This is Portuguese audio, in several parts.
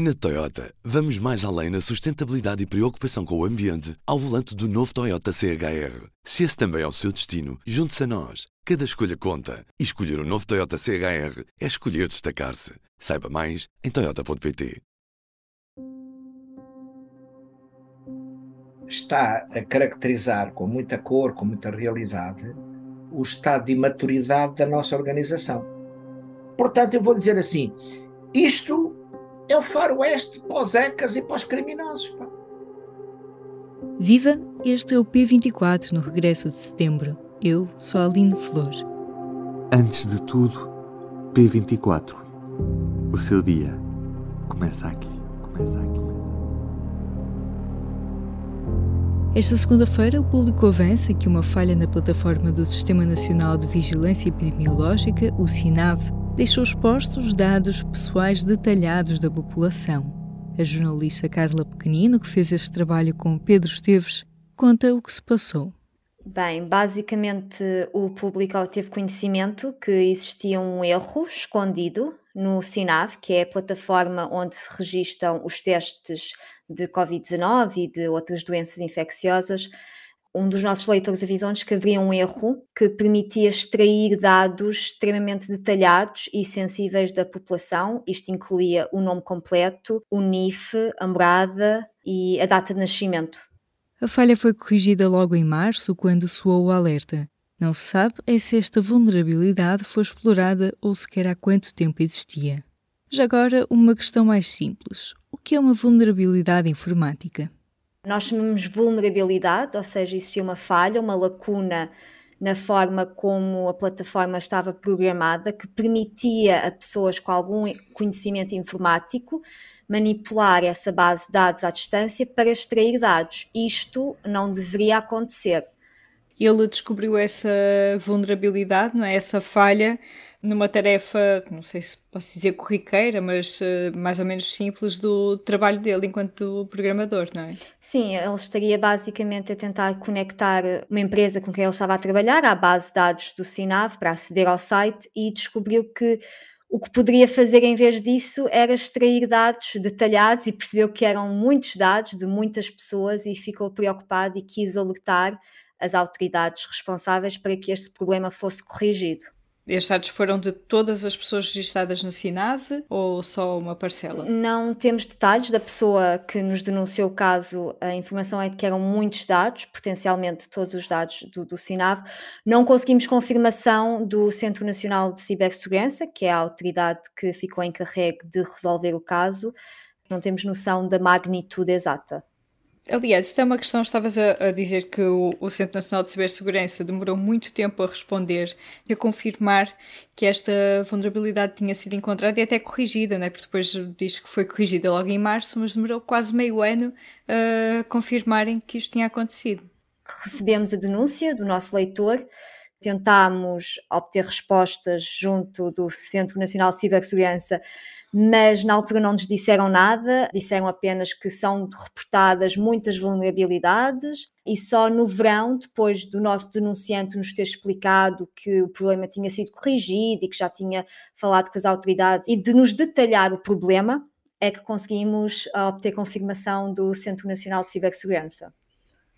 Na Toyota, vamos mais além na sustentabilidade e preocupação com o ambiente ao volante do novo Toyota CHR. Se esse também é o seu destino, junte-se a nós. Cada escolha conta. E escolher o um novo Toyota CHR é escolher destacar-se. Saiba mais em Toyota.pt. Está a caracterizar com muita cor, com muita realidade, o estado de imaturidade da nossa organização. Portanto, eu vou dizer assim: isto é o faroeste para os ecas e para os criminosos. Pá. Viva! Este é o P24 no regresso de setembro. Eu sou a Aline Flor. Antes de tudo, P24. O seu dia começa aqui. Começa aqui. Esta segunda-feira, o público avança que uma falha na plataforma do Sistema Nacional de Vigilância Epidemiológica, o SINAV, deixou expostos dados pessoais detalhados da população. A jornalista Carla Pequenino, que fez este trabalho com Pedro Esteves, conta o que se passou. Bem, basicamente o público teve conhecimento que existia um erro escondido no SINAV, que é a plataforma onde se registram os testes de Covid-19 e de outras doenças infecciosas, um dos nossos leitores avisou-nos que haveria um erro que permitia extrair dados extremamente detalhados e sensíveis da população. Isto incluía o nome completo, o NIF, a morada e a data de nascimento. A falha foi corrigida logo em março, quando soou o alerta. Não se sabe é se esta vulnerabilidade foi explorada ou sequer há quanto tempo existia. Já agora, uma questão mais simples: o que é uma vulnerabilidade informática? Nós chamamos vulnerabilidade, ou seja, existia uma falha, uma lacuna na forma como a plataforma estava programada, que permitia a pessoas com algum conhecimento informático manipular essa base de dados à distância para extrair dados. Isto não deveria acontecer. Ele descobriu essa vulnerabilidade, não é? essa falha, numa tarefa, não sei se posso dizer corriqueira, mas uh, mais ou menos simples do trabalho dele enquanto programador, não é? Sim, ele estaria basicamente a tentar conectar uma empresa com quem ele estava a trabalhar à base de dados do Sinav para aceder ao site e descobriu que o que poderia fazer em vez disso era extrair dados detalhados e percebeu que eram muitos dados de muitas pessoas e ficou preocupado e quis alertar as autoridades responsáveis para que este problema fosse corrigido. Estes dados foram de todas as pessoas registradas no SINAV ou só uma parcela? Não temos detalhes da pessoa que nos denunciou o caso. A informação é de que eram muitos dados, potencialmente todos os dados do, do SINAV. Não conseguimos confirmação do Centro Nacional de Cibersegurança, que é a autoridade que ficou encarregue de resolver o caso. Não temos noção da magnitude exata. Aliás, isto é uma questão, estavas a, a dizer que o, o, Centro Nacional de Cibersegurança demorou muito tempo a responder e a confirmar que esta vulnerabilidade tinha sido encontrada e até corrigida, né? porque depois diz que foi corrigida logo em março, mas demorou quase meio ano a confirmarem que isto tinha acontecido. Recebemos a denúncia do nosso leitor, tentámos obter respostas junto do Centro Nacional de Cibersegurança mas na altura não nos disseram nada, disseram apenas que são reportadas muitas vulnerabilidades e só no verão, depois do nosso denunciante nos ter explicado que o problema tinha sido corrigido e que já tinha falado com as autoridades e de nos detalhar o problema, é que conseguimos obter confirmação do Centro Nacional de Cibersegurança.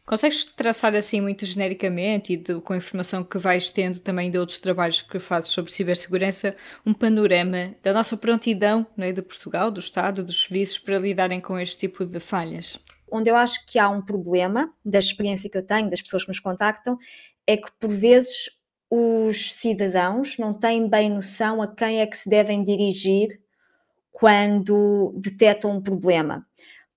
Consegues traçar assim muito genericamente e de, com a informação que vais tendo também de outros trabalhos que fazes sobre cibersegurança, um panorama da nossa prontidão né, de Portugal, do Estado, dos serviços para lidarem com este tipo de falhas? Onde eu acho que há um problema, da experiência que eu tenho, das pessoas que nos contactam, é que por vezes os cidadãos não têm bem noção a quem é que se devem dirigir quando detectam um problema.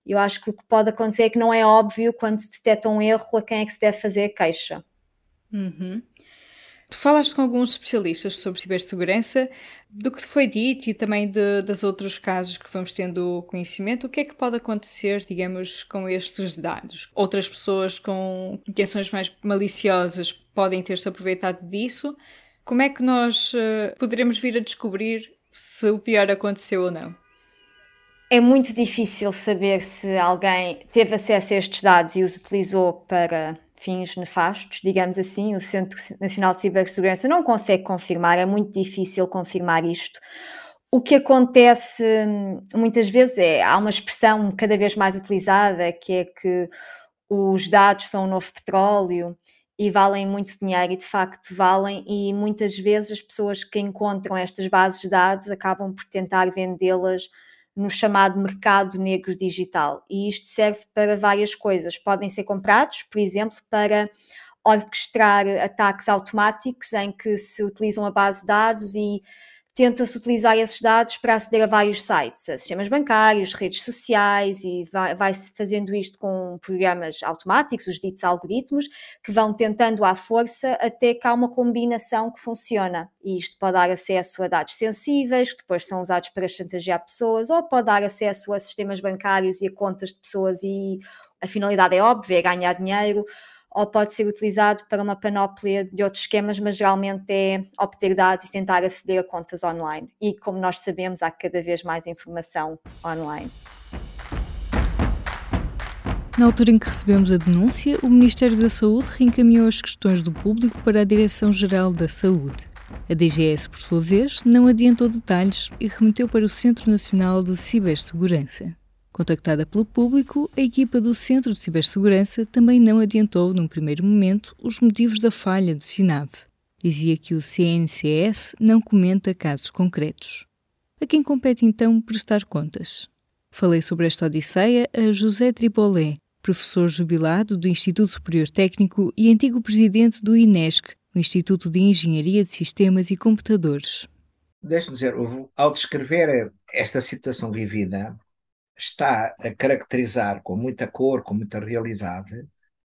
Eu acho que o que pode acontecer é que não é óbvio quando se detecta um erro a quem é que se deve fazer queixa. Uhum. Tu falaste com alguns especialistas sobre cibersegurança, do que foi dito e também de, dos outros casos que vamos tendo conhecimento, o que é que pode acontecer, digamos, com estes dados? Outras pessoas com intenções mais maliciosas podem ter-se aproveitado disso. Como é que nós uh, poderemos vir a descobrir se o pior aconteceu ou não? É muito difícil saber se alguém teve acesso a estes dados e os utilizou para fins nefastos, digamos assim. O Centro Nacional de Cibersegurança não consegue confirmar, é muito difícil confirmar isto. O que acontece hum, muitas vezes é, há uma expressão cada vez mais utilizada que é que os dados são o novo petróleo e valem muito dinheiro e de facto valem e muitas vezes as pessoas que encontram estas bases de dados acabam por tentar vendê-las no chamado mercado negro digital e isto serve para várias coisas. Podem ser comprados, por exemplo, para orquestrar ataques automáticos em que se utilizam a base de dados e tenta-se utilizar esses dados para aceder a vários sites, a sistemas bancários, redes sociais, e vai-se vai fazendo isto com programas automáticos, os ditos algoritmos, que vão tentando à força até que há uma combinação que funciona. E isto pode dar acesso a dados sensíveis, que depois são usados para chantagear pessoas, ou pode dar acesso a sistemas bancários e a contas de pessoas, e a finalidade é óbvia, é ganhar dinheiro ou pode ser utilizado para uma panóplia de outros esquemas, mas geralmente é obter dados e tentar aceder a contas online. E como nós sabemos, há cada vez mais informação online. Na altura em que recebemos a denúncia, o Ministério da Saúde reencaminhou as questões do público para a Direção-Geral da Saúde. A DGS, por sua vez, não adiantou detalhes e remeteu para o Centro Nacional de Cibersegurança. Contactada pelo público, a equipa do Centro de Cibersegurança também não adiantou, num primeiro momento, os motivos da falha do SINAV. Dizia que o CNCS não comenta casos concretos. A quem compete então prestar contas? Falei sobre esta odisseia a José Tribolé, professor jubilado do Instituto Superior Técnico e antigo presidente do INESC, o Instituto de Engenharia de Sistemas e Computadores. Deixe-me dizer, ao descrever esta situação vivida, está a caracterizar com muita cor, com muita realidade,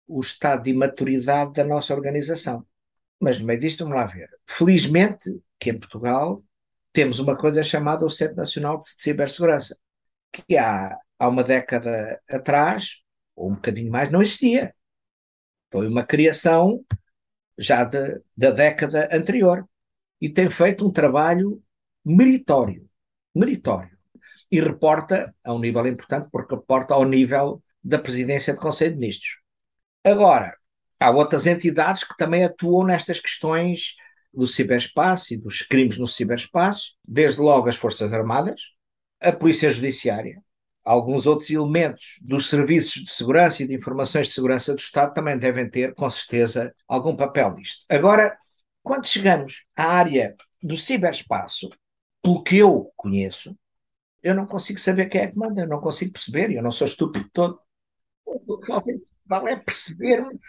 o estado de imaturidade da nossa organização. Mas no meio disto, vamos lá ver. Felizmente, que em Portugal temos uma coisa chamada o Centro Nacional de Cibersegurança, que há, há uma década atrás, ou um bocadinho mais, não existia. Foi uma criação já de, da década anterior e tem feito um trabalho meritório. Meritório e reporta a um nível importante, porque reporta ao nível da presidência do Conselho de Ministros. Agora, há outras entidades que também atuam nestas questões do ciberespaço e dos crimes no ciberespaço, desde logo as Forças Armadas, a Polícia Judiciária, alguns outros elementos dos serviços de segurança e de informações de segurança do Estado também devem ter, com certeza, algum papel nisto. Agora, quando chegamos à área do ciberespaço, pelo que eu conheço, eu não consigo saber quem é que manda, eu não consigo perceber, eu não sou estúpido todo. O que falta é percebermos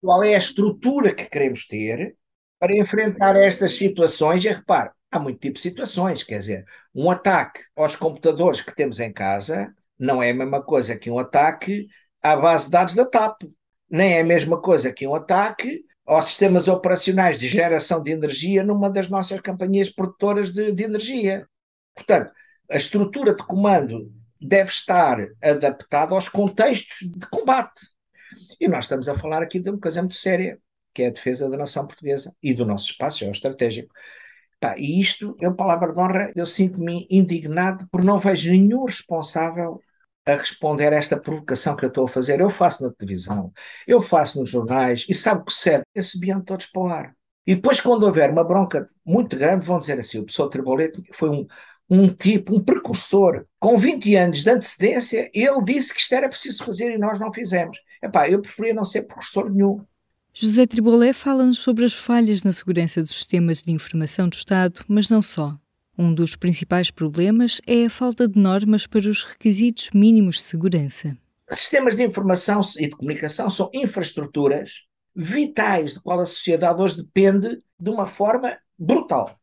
qual é a estrutura que queremos ter para enfrentar estas situações. E repare, há muito tipo de situações, quer dizer, um ataque aos computadores que temos em casa não é a mesma coisa que um ataque à base de dados da TAP, nem é a mesma coisa que um ataque aos sistemas operacionais de geração de energia numa das nossas companhias produtoras de, de energia. Portanto, a estrutura de comando deve estar adaptada aos contextos de combate. E nós estamos a falar aqui de uma coisa muito séria, que é a defesa da nação portuguesa e do nosso espaço geoestratégico. Pá, e isto, eu, palavra de honra, eu sinto-me indignado por não vejo nenhum responsável a responder a esta provocação que eu estou a fazer. Eu faço na televisão, eu faço nos jornais, e sabe que cede, esse ambiente todos para o ar. E depois, quando houver uma bronca muito grande, vão dizer assim: o professor Tribolete foi um, um tipo, um precursor, com 20 anos de antecedência, ele disse que isto era preciso fazer e nós não fizemos. Epá, eu preferia não ser precursor nenhum. José Tribolé fala-nos sobre as falhas na segurança dos sistemas de informação do Estado, mas não só. Um dos principais problemas é a falta de normas para os requisitos mínimos de segurança. Sistemas de informação e de comunicação são infraestruturas vitais de qual a sociedade hoje depende de uma forma brutal.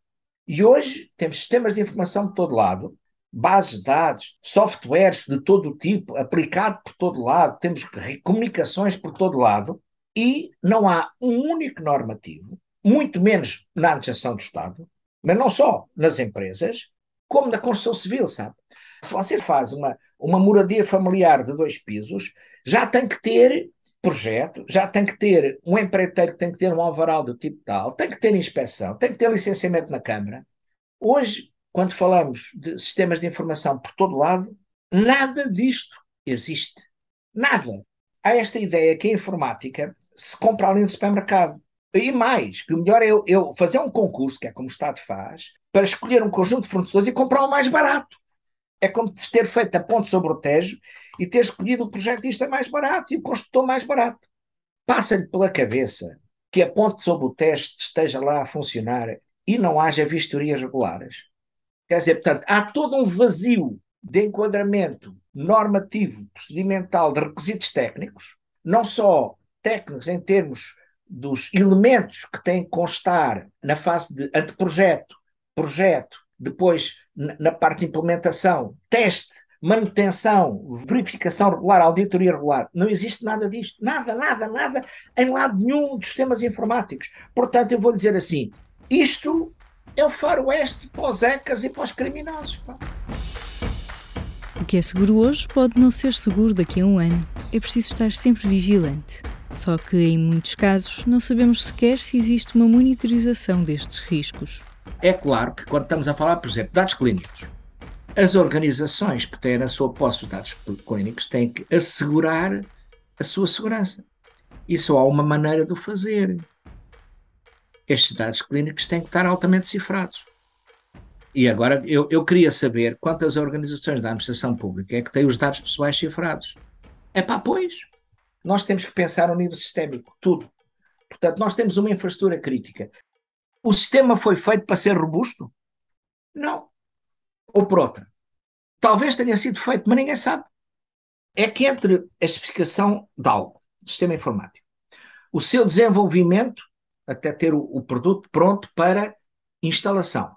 E hoje temos sistemas de informação de todo lado, bases de dados, softwares de todo o tipo, aplicado por todo lado, temos comunicações por todo lado, e não há um único normativo, muito menos na administração do Estado, mas não só nas empresas, como na construção civil, sabe? Se você faz uma, uma moradia familiar de dois pisos, já tem que ter projeto, já tem que ter um empreiteiro que tem que ter um alvará do tipo tal, tem que ter inspeção, tem que ter licenciamento na Câmara. Hoje, quando falamos de sistemas de informação por todo lado, nada disto existe. Nada. Há esta ideia que a informática se compra ali no supermercado. E mais, que o melhor é eu, eu, fazer um concurso, que é como o Estado faz, para escolher um conjunto de fornecedores e comprar o mais barato. É como ter feito a ponte sobre o Tejo e ter escolhido o projetista mais barato e o construtor mais barato. Passa-lhe pela cabeça que a ponte sobre o Tejo esteja lá a funcionar e não haja vistorias regulares. Quer dizer, portanto, há todo um vazio de enquadramento normativo, procedimental, de requisitos técnicos, não só técnicos em termos dos elementos que têm que constar na fase de anteprojeto, projeto, depois na parte de implementação, teste, manutenção, verificação regular, auditoria regular. Não existe nada disto. Nada, nada, nada em lado nenhum dos sistemas informáticos. Portanto, eu vou dizer assim: isto é o faroeste para os ecas e para os criminosos. Pá. O que é seguro hoje pode não ser seguro daqui a um ano. É preciso estar sempre vigilante. Só que, em muitos casos, não sabemos sequer se existe uma monitorização destes riscos. É claro que, quando estamos a falar, por exemplo, de dados clínicos, as organizações que têm na sua posse os dados clínicos têm que assegurar a sua segurança. E só há uma maneira de o fazer. Estes dados clínicos têm que estar altamente cifrados. E agora eu, eu queria saber quantas organizações da administração pública é que têm os dados pessoais cifrados. É para pois. Nós temos que pensar no nível sistémico, tudo. Portanto, nós temos uma infraestrutura crítica. O sistema foi feito para ser robusto? Não. Ou por outra. Talvez tenha sido feito, mas ninguém sabe. É que entre a especificação de algo, do sistema informático, o seu desenvolvimento, até ter o, o produto pronto para instalação,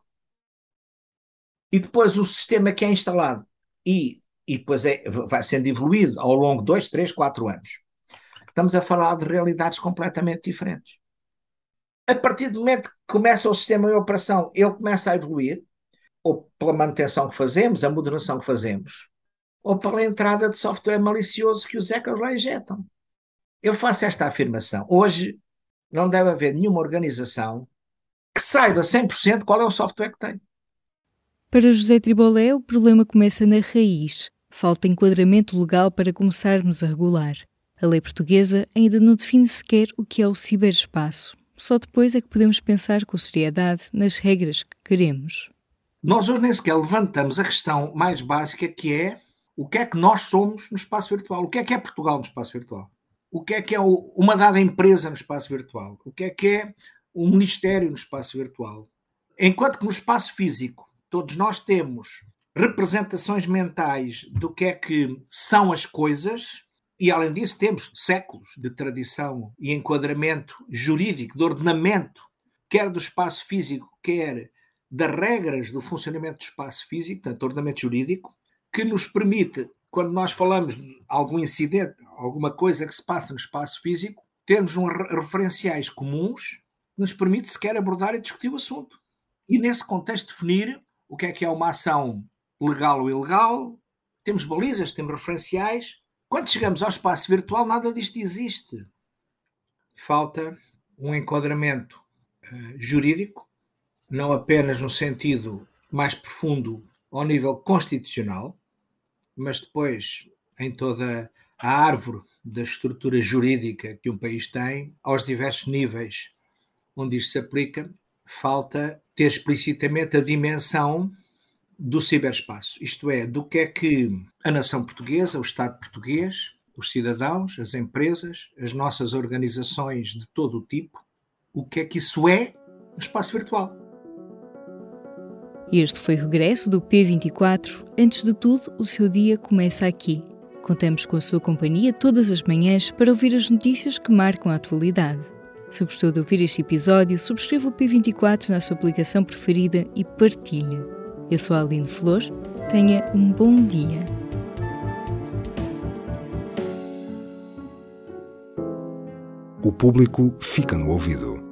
e depois o sistema que é instalado e, e depois é, vai sendo evoluído ao longo de dois, três, quatro anos. Estamos a falar de realidades completamente diferentes. A partir do momento que começa o sistema em operação, ele começa a evoluir, ou pela manutenção que fazemos, a moderação que fazemos, ou pela entrada de software malicioso que os hackers lá injetam. Eu faço esta afirmação. Hoje não deve haver nenhuma organização que saiba 100% qual é o software que tem. Para José Tribolé, o problema começa na raiz. Falta enquadramento legal para começarmos a regular. A lei portuguesa ainda não define sequer o que é o ciberespaço. Só depois é que podemos pensar com seriedade nas regras que queremos. Nós hoje nem sequer levantamos a questão mais básica que é o que é que nós somos no espaço virtual? O que é que é Portugal no espaço virtual? O que é que é uma dada empresa no espaço virtual? O que é que é um ministério no espaço virtual? Enquanto que no espaço físico todos nós temos representações mentais do que é que são as coisas, e, além disso, temos séculos de tradição e enquadramento jurídico, de ordenamento, quer do espaço físico, quer das regras do funcionamento do espaço físico, portanto, ordenamento jurídico, que nos permite, quando nós falamos de algum incidente, alguma coisa que se passa no espaço físico, termos um referenciais comuns que nos permite sequer abordar e discutir o assunto. E, nesse contexto, definir o que é que é uma ação legal ou ilegal, temos balizas, temos referenciais, quando chegamos ao espaço virtual, nada disto existe. Falta um enquadramento uh, jurídico, não apenas no sentido mais profundo ao nível constitucional, mas depois em toda a árvore da estrutura jurídica que um país tem, aos diversos níveis onde isto se aplica, falta ter explicitamente a dimensão do ciberespaço, isto é, do que é que a nação portuguesa, o Estado português, os cidadãos, as empresas, as nossas organizações de todo o tipo, o que é que isso é no espaço virtual. Este foi o regresso do P24. Antes de tudo, o seu dia começa aqui. Contamos com a sua companhia todas as manhãs para ouvir as notícias que marcam a atualidade. Se gostou de ouvir este episódio, subscreva o P24 na sua aplicação preferida e partilhe. Eu sou a Aline Flores. Tenha um bom dia. O público fica no ouvido.